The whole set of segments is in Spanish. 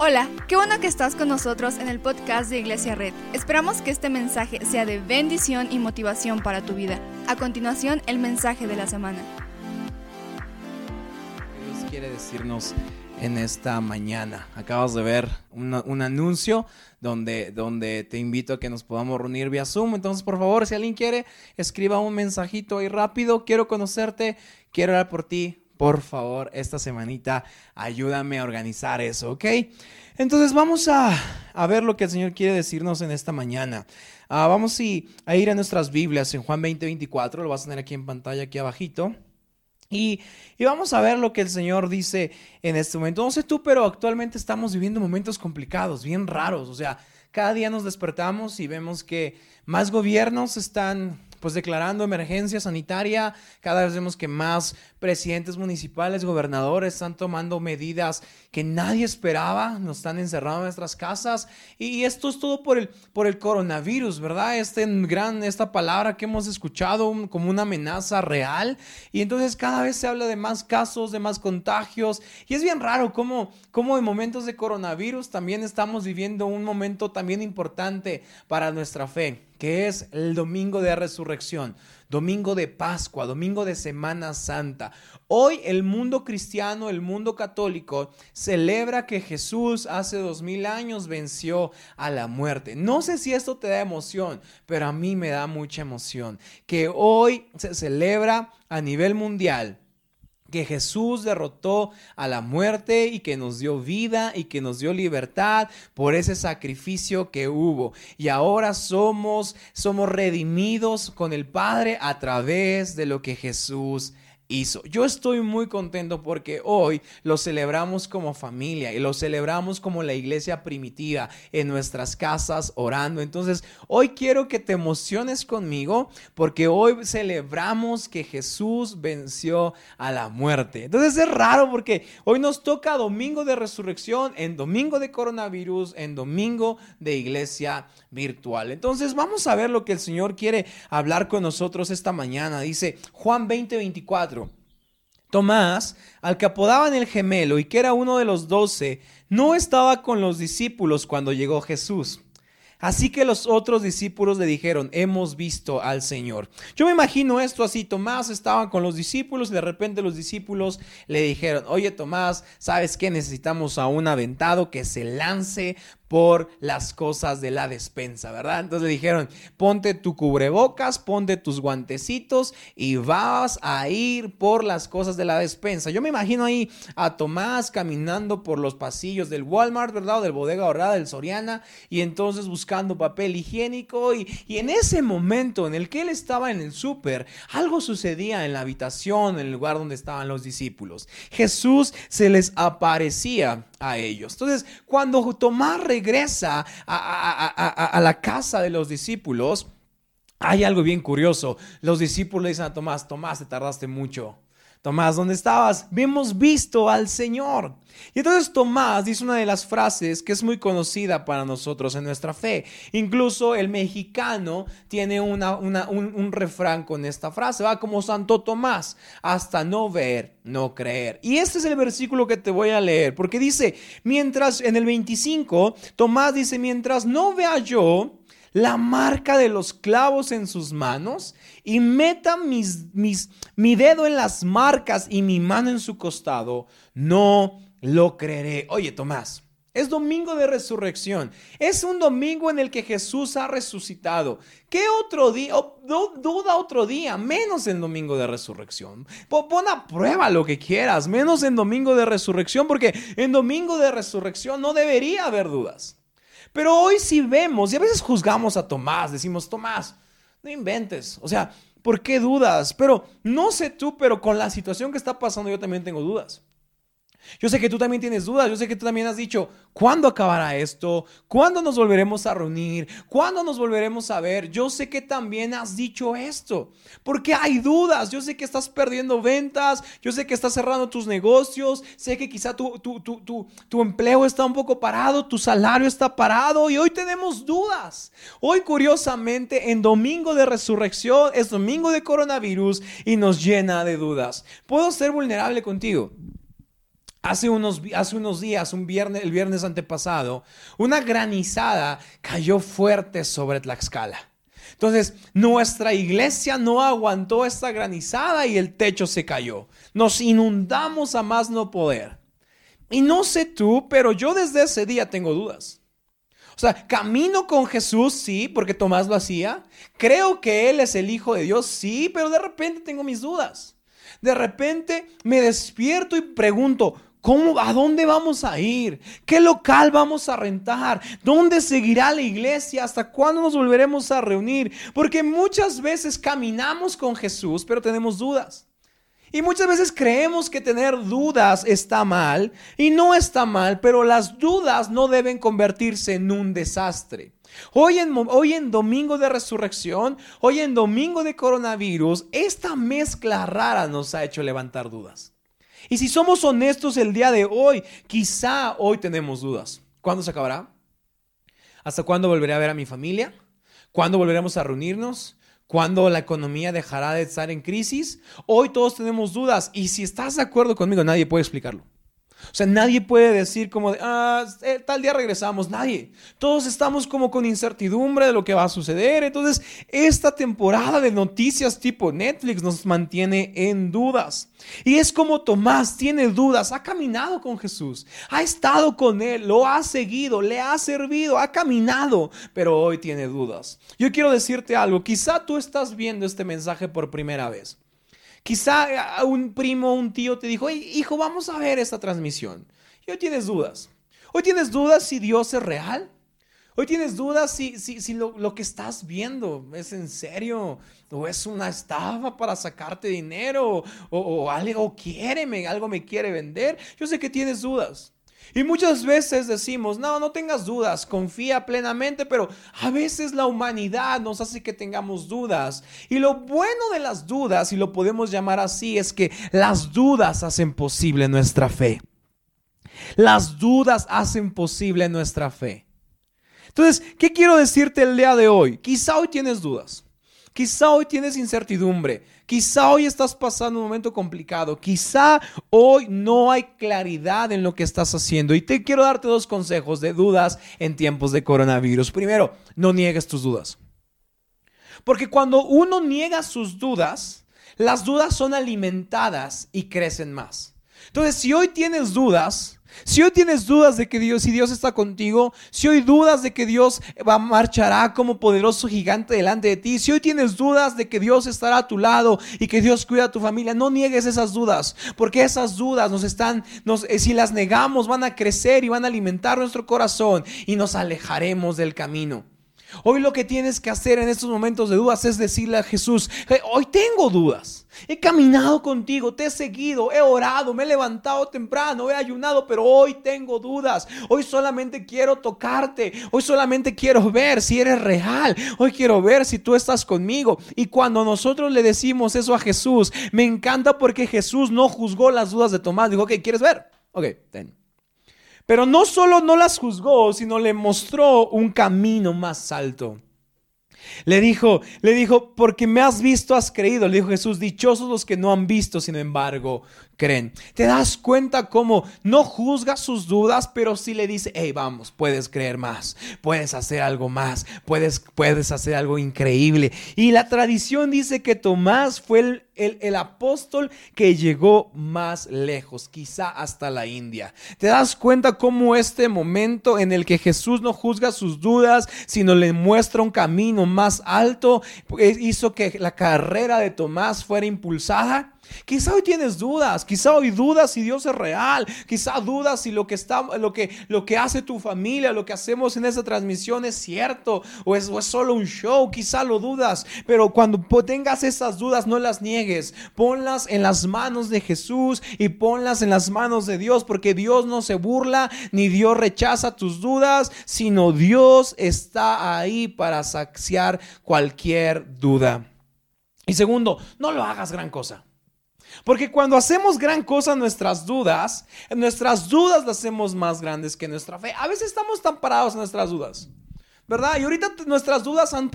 Hola, qué bueno que estás con nosotros en el podcast de Iglesia Red. Esperamos que este mensaje sea de bendición y motivación para tu vida. A continuación, el mensaje de la semana. Dios quiere decirnos en esta mañana. Acabas de ver un anuncio donde, donde te invito a que nos podamos reunir vía Zoom. Entonces, por favor, si alguien quiere, escriba un mensajito ahí rápido. Quiero conocerte, quiero hablar por ti por favor, esta semanita ayúdame a organizar eso, ¿ok? Entonces vamos a, ver lo que el Señor quiere decirnos en esta mañana. Ah, vamos a ir a nuestras Biblias en Juan 20, 24, lo vas a tener aquí en pantalla, aquí abajito. Y, y, vamos a ver lo que el Señor dice en este momento. No sé tú, pero actualmente estamos viviendo momentos complicados, bien raros. O sea, cada día nos despertamos y vemos que más gobiernos están pues declarando emergencia sanitaria. Cada vez vemos que más presidentes municipales, gobernadores están tomando medidas que nadie esperaba, nos están encerrando en nuestras casas. Y esto es todo por el, por el coronavirus, ¿verdad? Este gran, esta palabra que hemos escuchado como una amenaza real. Y entonces cada vez se habla de más casos, de más contagios. Y es bien raro cómo, cómo en momentos de coronavirus también estamos viviendo un momento también importante para nuestra fe que es el domingo de resurrección, domingo de Pascua, domingo de Semana Santa. Hoy el mundo cristiano, el mundo católico, celebra que Jesús hace dos mil años venció a la muerte. No sé si esto te da emoción, pero a mí me da mucha emoción. Que hoy se celebra a nivel mundial que Jesús derrotó a la muerte y que nos dio vida y que nos dio libertad por ese sacrificio que hubo. Y ahora somos somos redimidos con el Padre a través de lo que Jesús. Yo estoy muy contento porque hoy lo celebramos como familia y lo celebramos como la iglesia primitiva en nuestras casas orando. Entonces, hoy quiero que te emociones conmigo porque hoy celebramos que Jesús venció a la muerte. Entonces es raro porque hoy nos toca domingo de resurrección, en domingo de coronavirus, en domingo de iglesia virtual. Entonces, vamos a ver lo que el Señor quiere hablar con nosotros esta mañana. Dice Juan 20, 24. Tomás, al que apodaban el gemelo y que era uno de los doce, no estaba con los discípulos cuando llegó Jesús. Así que los otros discípulos le dijeron, hemos visto al Señor. Yo me imagino esto así, Tomás estaba con los discípulos y de repente los discípulos le dijeron, oye Tomás, ¿sabes qué? Necesitamos a un aventado que se lance por las cosas de la despensa, ¿verdad? Entonces le dijeron, ponte tu cubrebocas, ponte tus guantecitos y vas a ir por las cosas de la despensa. Yo me imagino ahí a Tomás caminando por los pasillos del Walmart, ¿verdad? O del bodega ahorrada del Soriana y entonces buscando papel higiénico y, y en ese momento en el que él estaba en el súper, algo sucedía en la habitación, en el lugar donde estaban los discípulos. Jesús se les aparecía a ellos. Entonces, cuando Tomás regresa a, la casa de los discípulos, hay algo bien curioso. Los discípulos le dicen a Tomás, Tomás, te tardaste mucho. Tomás, ¿dónde estabas? Hemos visto al Señor. Y entonces Tomás dice una de las frases que es muy conocida para nosotros en nuestra fe. Incluso el mexicano tiene un, refrán con esta frase, va como Santo Tomás, hasta no ver, no creer. Y este es el versículo que te voy a leer, porque dice, mientras en el 25, Tomás dice, mientras no vea yo la marca de los clavos en sus manos y meta mis, mi dedo en las marcas y mi mano en su costado, no lo creeré. Oye, Tomás. Es domingo de resurrección. Es un domingo en el que Jesús ha resucitado. ¿Qué otro día? duda otro día, menos en domingo de resurrección. Pon a prueba lo que quieras, menos en domingo de resurrección, porque en domingo de resurrección no debería haber dudas. Pero hoy sí vemos, y a veces juzgamos a Tomás, decimos, Tomás, no inventes, o sea, ¿por qué dudas? Pero no sé tú, pero con la situación que está pasando yo también tengo dudas. Yo sé que tú también tienes dudas, yo sé que tú también has dicho, ¿cuándo acabará esto? ¿Cuándo nos volveremos a reunir? ¿Cuándo nos volveremos a ver? Yo sé que también has dicho esto, porque hay dudas, yo sé que estás perdiendo ventas, yo sé que estás cerrando tus negocios, sé que quizá tu, tu, tu, tu empleo está un poco parado, tu salario está parado y hoy tenemos dudas. Hoy curiosamente en domingo de resurrección es domingo de coronavirus y nos llena de dudas. ¿Puedo ser vulnerable contigo? Hace unos, hace unos días, un viernes, el viernes antepasado, una granizada cayó fuerte sobre Tlaxcala. Entonces, nuestra iglesia no aguantó esta granizada y el techo se cayó. Nos inundamos a más no poder. Y no sé tú, pero yo desde ese día tengo dudas. O sea, camino con Jesús, sí, porque Tomás lo hacía. Creo que Él es el Hijo de Dios, sí, pero de repente tengo mis dudas. De repente me despierto y pregunto, ¿Cómo, ¿A dónde vamos a ir? ¿Qué local vamos a rentar? ¿Dónde seguirá la iglesia? ¿Hasta cuándo nos volveremos a reunir? Porque muchas veces caminamos con Jesús, pero tenemos dudas. Y muchas veces creemos que tener dudas está mal y no está mal, pero las dudas no deben convertirse en un desastre. Hoy en, hoy en domingo de resurrección, hoy en domingo de coronavirus, esta mezcla rara nos ha hecho levantar dudas. Y si somos honestos el día de hoy, quizá hoy tenemos dudas. ¿Cuándo se acabará? ¿Hasta cuándo volveré a ver a mi familia? ¿Cuándo volveremos a reunirnos? ¿Cuándo la economía dejará de estar en crisis? Hoy todos tenemos dudas y si estás de acuerdo conmigo, nadie puede explicarlo. O sea, nadie puede decir como de, ah, eh, tal día regresamos, nadie. Todos estamos como con incertidumbre de lo que va a suceder. Entonces, esta temporada de noticias tipo Netflix nos mantiene en dudas. Y es como Tomás tiene dudas, ha caminado con Jesús, ha estado con Él, lo ha seguido, le ha servido, ha caminado, pero hoy tiene dudas. Yo quiero decirte algo, quizá tú estás viendo este mensaje por primera vez. Quizá un primo, un tío te dijo, hijo, vamos a ver esta transmisión. Y hoy tienes dudas. Hoy tienes dudas si Dios es real. Hoy tienes dudas si, si, lo, que estás viendo es en serio o es una estafa para sacarte dinero o, o algo quiere, algo me quiere vender. Yo sé que tienes dudas. Y muchas veces decimos, no, no tengas dudas, confía plenamente, pero a veces la humanidad nos hace que tengamos dudas. Y lo bueno de las dudas, y lo podemos llamar así, es que las dudas hacen posible nuestra fe. Las dudas hacen posible nuestra fe. Entonces, ¿qué quiero decirte el día de hoy? Quizá hoy tienes dudas. Quizá hoy tienes incertidumbre. Quizá hoy estás pasando un momento complicado. Quizá hoy no hay claridad en lo que estás haciendo. Y te quiero darte dos consejos de dudas en tiempos de coronavirus. Primero, no niegues tus dudas. Porque cuando uno niega sus dudas, las dudas son alimentadas y crecen más. Entonces, si hoy tienes dudas, si hoy tienes dudas de que Dios, si Dios está contigo, si hoy dudas de que Dios va, marchará como poderoso gigante delante de ti, si hoy tienes dudas de que Dios estará a tu lado y que Dios cuida a tu familia, no niegues esas dudas, porque esas dudas nos están, nos, eh, si las negamos, van a crecer y van a alimentar nuestro corazón y nos alejaremos del camino. Hoy lo que tienes que hacer en estos momentos de dudas es decirle a Jesús, hoy tengo dudas. He caminado contigo, te he seguido, he orado, me he levantado temprano, he ayunado, pero hoy tengo dudas. Hoy solamente quiero tocarte. Hoy solamente quiero ver si eres real. Hoy quiero ver si tú estás conmigo. Y cuando nosotros le decimos eso a Jesús, me encanta porque Jesús no juzgó las dudas de Tomás. Dijo, ok, ¿quieres ver? Ok, ten. Pero no solo no las juzgó, sino le mostró un camino más alto. Le dijo, le dijo, porque me has visto, has creído. Le dijo Jesús, dichosos los que no han visto, sin embargo, creen. ¿Te das cuenta cómo no juzga sus dudas, pero sí le dice, hey, vamos, puedes creer más, puedes hacer algo más, puedes, puedes hacer algo increíble. Y la tradición dice que Tomás fue el, el, el apóstol que llegó más lejos, quizá hasta la India. ¿Te das cuenta cómo este momento en el que Jesús no juzga sus dudas, sino le muestra un camino más alto, pues, hizo que la carrera de Tomás fuera impulsada? Quizá hoy tienes dudas, quizá hoy dudas si Dios es real, quizá dudas si lo que, está, lo que, lo que hace tu familia, lo que hacemos en esta transmisión es cierto o es, o es solo un show, quizá lo dudas, pero cuando tengas esas dudas no las niegues, ponlas en las manos de Jesús y ponlas en las manos de Dios, porque Dios no se burla ni Dios rechaza tus dudas, sino Dios está ahí para saciar cualquier duda. Y segundo, no lo hagas gran cosa. Porque cuando hacemos gran cosa nuestras dudas, nuestras dudas las hacemos más grandes que nuestra fe. A veces estamos tan parados en nuestras dudas. ¿verdad? Y ahorita nuestras dudas han,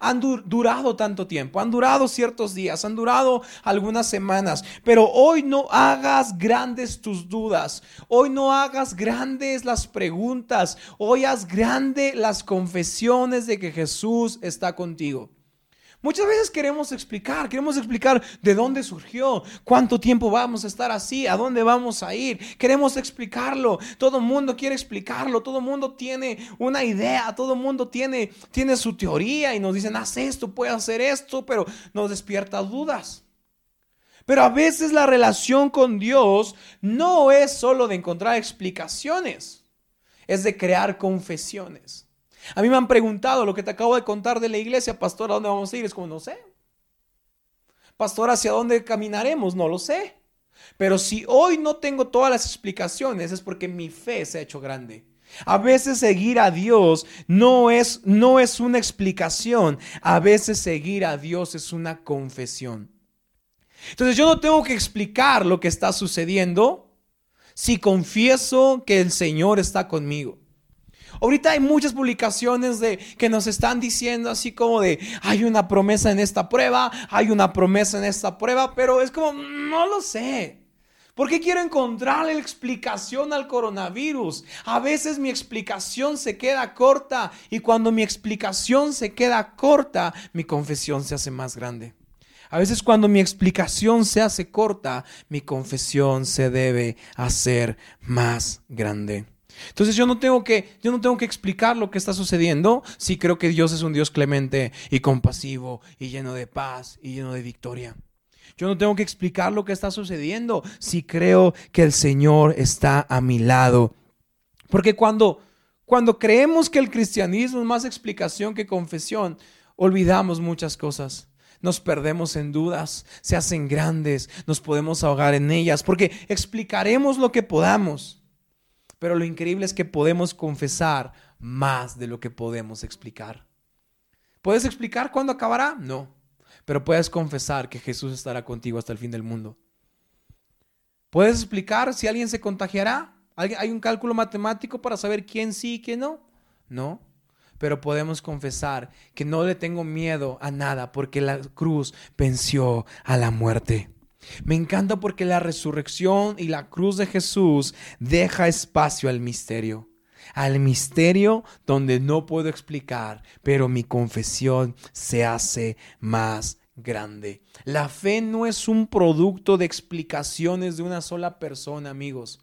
han, durado tanto tiempo, han durado ciertos días, han durado algunas semanas, pero hoy no hagas grandes tus dudas, hoy no hagas grandes las preguntas, hoy haz grande las confesiones de que Jesús está contigo. Muchas veces queremos explicar, queremos explicar de dónde surgió, cuánto tiempo vamos a estar así, a dónde vamos a ir. Queremos explicarlo. Todo el mundo quiere explicarlo, todo el mundo tiene una idea, todo el mundo tiene, tiene su teoría y nos dicen, haz esto, puedes hacer esto, pero nos despierta dudas. Pero a veces la relación con Dios no es solo de encontrar explicaciones, es de crear confesiones. A mí me han preguntado lo que te acabo de contar de la iglesia, pastor, ¿a dónde vamos a ir? Es como, no sé. Pastor, ¿hacia dónde caminaremos? No lo sé. Pero si hoy no tengo todas las explicaciones es porque mi fe se ha hecho grande. A veces seguir a Dios no es, no es una explicación, a veces seguir a Dios es una confesión. Entonces yo no tengo que explicar lo que está sucediendo si confieso que el Señor está conmigo. Ahorita hay muchas publicaciones de que nos están diciendo así como de hay una promesa en esta prueba, hay una promesa en esta prueba, pero es como no lo sé. ¿Por qué quiero encontrar la explicación al coronavirus? A veces mi explicación se queda corta y cuando mi explicación se queda corta, mi confesión se hace más grande. A veces cuando mi explicación se hace corta, mi confesión se debe hacer más grande. Entonces yo no tengo que yo no tengo que explicar lo que está sucediendo si creo que Dios es un Dios clemente y compasivo y lleno de paz y lleno de victoria. Yo no tengo que explicar lo que está sucediendo si creo que el Señor está a mi lado. Porque cuando cuando creemos que el cristianismo es más explicación que confesión, olvidamos muchas cosas nos perdemos en dudas, se hacen grandes, nos podemos ahogar en ellas, porque explicaremos lo que podamos. Pero lo increíble es que podemos confesar más de lo que podemos explicar. ¿Puedes explicar cuándo acabará? No. Pero puedes confesar que Jesús estará contigo hasta el fin del mundo. ¿Puedes explicar si alguien se contagiará? ¿Hay un cálculo matemático para saber quién sí y quién no? No. Pero podemos confesar que no le tengo miedo a nada porque la cruz venció a la muerte. Me encanta porque la resurrección y la cruz de Jesús deja espacio al misterio. Al misterio donde no puedo explicar, pero mi confesión se hace más grande. La fe no es un producto de explicaciones de una sola persona, amigos.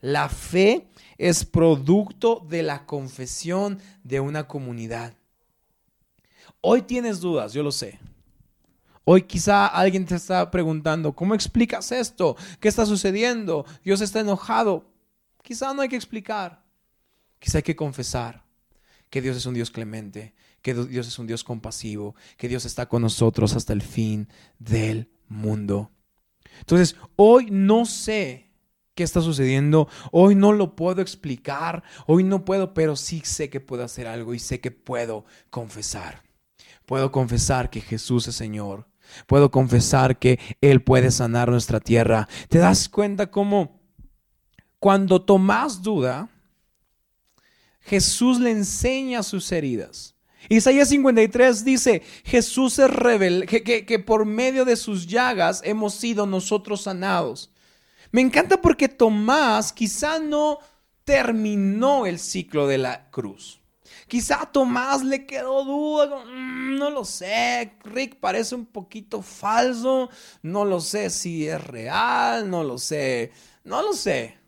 La fe es producto de la confesión de una comunidad. Hoy tienes dudas, yo lo sé. Hoy quizá alguien te está preguntando, ¿cómo explicas esto? ¿Qué está sucediendo? Dios está enojado. Quizá no hay que explicar. Quizá hay que confesar que Dios es un Dios clemente, que Dios es un Dios compasivo, que Dios está con nosotros hasta el fin del mundo. Entonces, hoy no sé qué está sucediendo, hoy no lo puedo explicar, hoy no puedo, pero sí sé que puedo hacer algo y sé que puedo confesar. Puedo confesar que Jesús es Señor, Puedo confesar que Él puede sanar nuestra tierra. ¿Te das cuenta cómo cuando Tomás duda, Jesús le enseña sus heridas? Isaías 53 dice, Jesús es rebel, que, que, por medio de sus llagas hemos sido nosotros sanados. Me encanta porque Tomás quizá no terminó el ciclo de la cruz. Quizá a Tomás le quedó duda, mm, no lo sé, Rick parece un poquito falso, no lo sé si es real, no lo sé, no lo sé.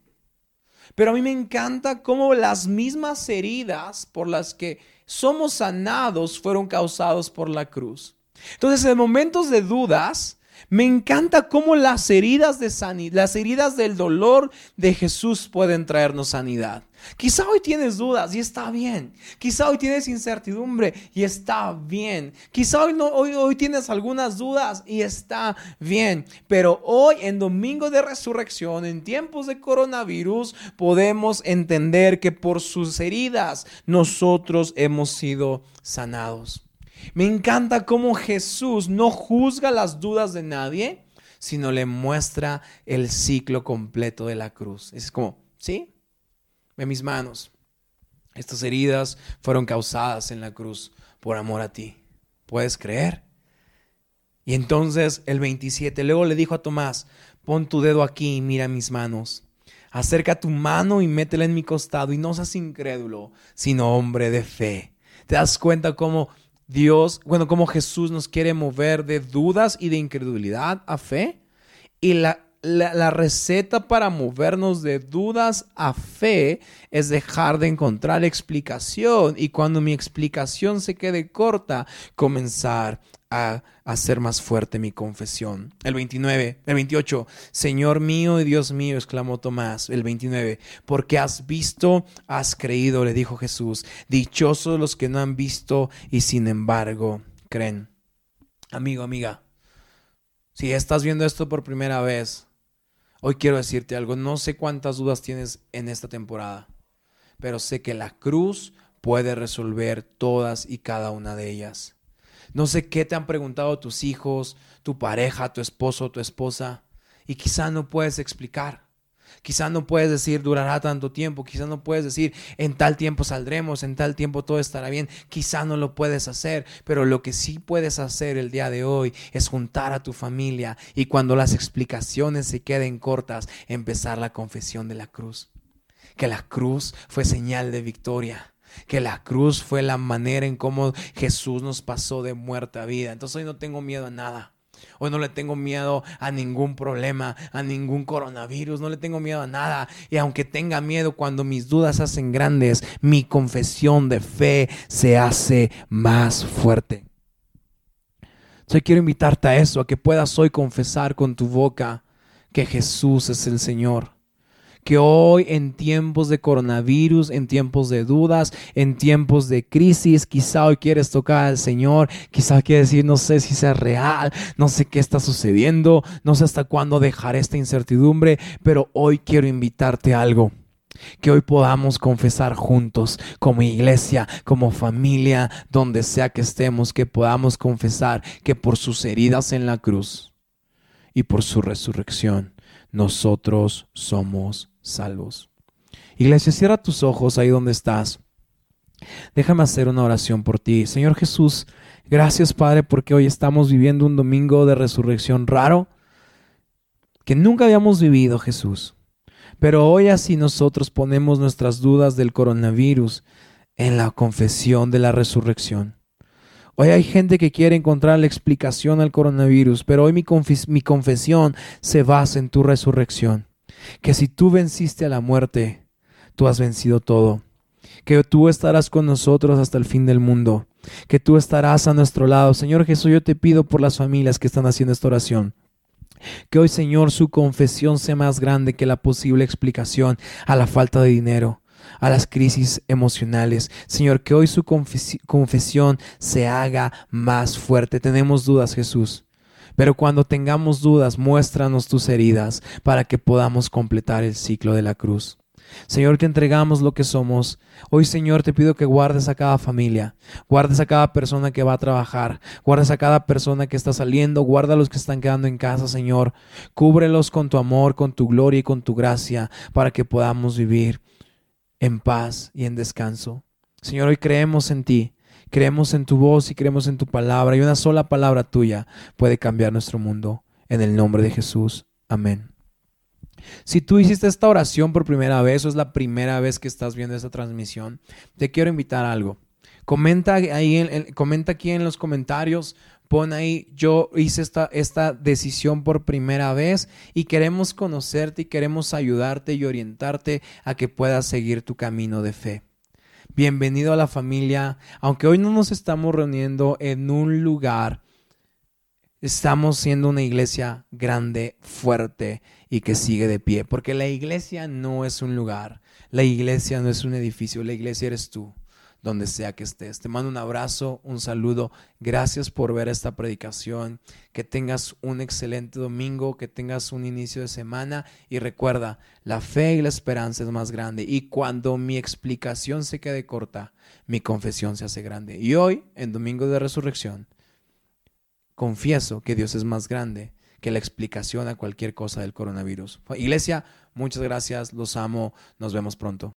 Pero a mí me encanta cómo las mismas heridas por las que somos sanados fueron causados por la cruz. Entonces, en momentos de dudas, me encanta cómo las heridas de sanidad, las heridas del dolor de Jesús pueden traernos sanidad. Quizá hoy tienes dudas y está bien. Quizá hoy tienes incertidumbre y está bien. Quizá hoy, no, hoy, hoy tienes algunas dudas y está bien. Pero hoy en Domingo de Resurrección, en tiempos de coronavirus, podemos entender que por sus heridas nosotros hemos sido sanados. Me encanta cómo Jesús no juzga las dudas de nadie, sino le muestra el ciclo completo de la cruz. Es como, ¿sí? Ve mis manos. Estas heridas fueron causadas en la cruz por amor a ti. ¿Puedes creer? Y entonces el 27, luego le dijo a Tomás, pon tu dedo aquí y mira mis manos. Acerca tu mano y métela en mi costado y no seas incrédulo, sino hombre de fe. ¿Te das cuenta cómo Dios, bueno, cómo Jesús nos quiere mover de dudas y de incredulidad a fe? Y la, la, receta para movernos de dudas a fe es dejar de encontrar explicación y cuando mi explicación se quede corta, comenzar a hacer más fuerte mi confesión. El 29, el 28, Señor mío y Dios mío, exclamó Tomás. El 29, porque has visto, has creído, le dijo Jesús. Dichosos los que no han visto y sin embargo creen. Amigo, amiga, si estás viendo esto por primera vez, hoy quiero decirte algo. No sé cuántas dudas tienes en esta temporada, pero sé que la cruz puede resolver todas y cada una de ellas. No sé qué te han preguntado tus hijos, tu pareja, tu esposo, tu esposa, y quizá no puedes explicar. Quizá no puedes decir durará tanto tiempo, quizá no puedes decir en tal tiempo saldremos, en tal tiempo todo estará bien, quizá no lo puedes hacer, pero lo que sí puedes hacer el día de hoy es juntar a tu familia y cuando las explicaciones se queden cortas, empezar la confesión de la cruz. Que la cruz fue señal de victoria que la cruz fue la manera en cómo Jesús nos pasó de muerte a vida. Entonces hoy no tengo miedo a nada. Hoy no le tengo miedo a ningún problema, a ningún coronavirus, no le tengo miedo a nada. Y aunque tenga miedo cuando mis dudas se hacen grandes, mi confesión de fe se hace más fuerte. Entonces quiero invitarte a eso, a que puedas hoy confesar con tu boca que Jesús es el Señor que hoy en tiempos de coronavirus, en tiempos de dudas, en tiempos de crisis, quizá hoy quieres tocar al Señor, quizá quieres decir, no sé si sea real, no sé qué está sucediendo, no sé hasta cuándo dejar esta incertidumbre, pero hoy quiero invitarte a algo que hoy podamos confesar juntos como iglesia, como familia, donde sea que estemos, que podamos confesar que por sus heridas en la cruz y por su resurrección, nosotros somos salvos. Iglesia, cierra tus ojos ahí donde estás. Déjame hacer una oración por ti. Señor Jesús, gracias Padre porque hoy estamos viviendo un domingo de resurrección raro que nunca habíamos vivido, Jesús. Pero hoy así nosotros ponemos nuestras dudas del coronavirus en la confesión de la resurrección. Hoy hay gente que quiere encontrar la explicación al coronavirus, pero hoy mi, mi confesión se basa en tu resurrección que si tú venciste a la muerte, tú has vencido todo, que tú estarás con nosotros hasta el fin del mundo, que tú estarás a nuestro lado. Señor Jesús, yo te pido por las familias que están haciendo esta oración. Que hoy, Señor, su confesión sea más grande que la posible explicación a la falta de dinero, a las crisis emocionales. Señor, que hoy su confesión se haga más fuerte. Tenemos dudas, Jesús. Pero cuando tengamos dudas, muéstranos tus heridas para que podamos completar el ciclo de la cruz. Señor, te entregamos lo que somos. Hoy, Señor, te pido que guardes a cada familia, guardes a cada persona que va a trabajar, guardes a cada persona que está saliendo, guarda a los que están quedando en casa, Señor. Cúbrelos con tu amor, con tu gloria y con tu gracia, para que podamos vivir en paz y en descanso. Señor, hoy creemos en ti. Creemos en tu voz y creemos en tu palabra y una sola palabra tuya puede cambiar nuestro mundo. En el nombre de Jesús. Amén. Si tú hiciste esta oración por primera vez o es la primera vez que estás viendo esta transmisión, te quiero invitar a algo. Comenta, ahí comenta aquí en los comentarios, pon ahí, yo hice esta, esta decisión por primera vez y queremos conocerte y queremos ayudarte y orientarte a que puedas seguir tu camino de fe. Bienvenido a la familia. Aunque hoy no nos estamos reuniendo en un lugar, estamos siendo una iglesia grande, fuerte y que sigue de pie. Porque la iglesia no es un lugar, la iglesia no es un edificio, la iglesia eres tú donde sea que estés. Te mando un abrazo, un saludo. Gracias por ver esta predicación. Que tengas un excelente domingo, que tengas un inicio de semana y recuerda, la fe y la esperanza es más grande. Y cuando mi explicación se quede corta, mi confesión se hace grande. Y hoy, en Domingo de Resurrección, confieso que Dios es más grande que la explicación a cualquier cosa del coronavirus. Iglesia, muchas gracias, los amo, nos vemos pronto.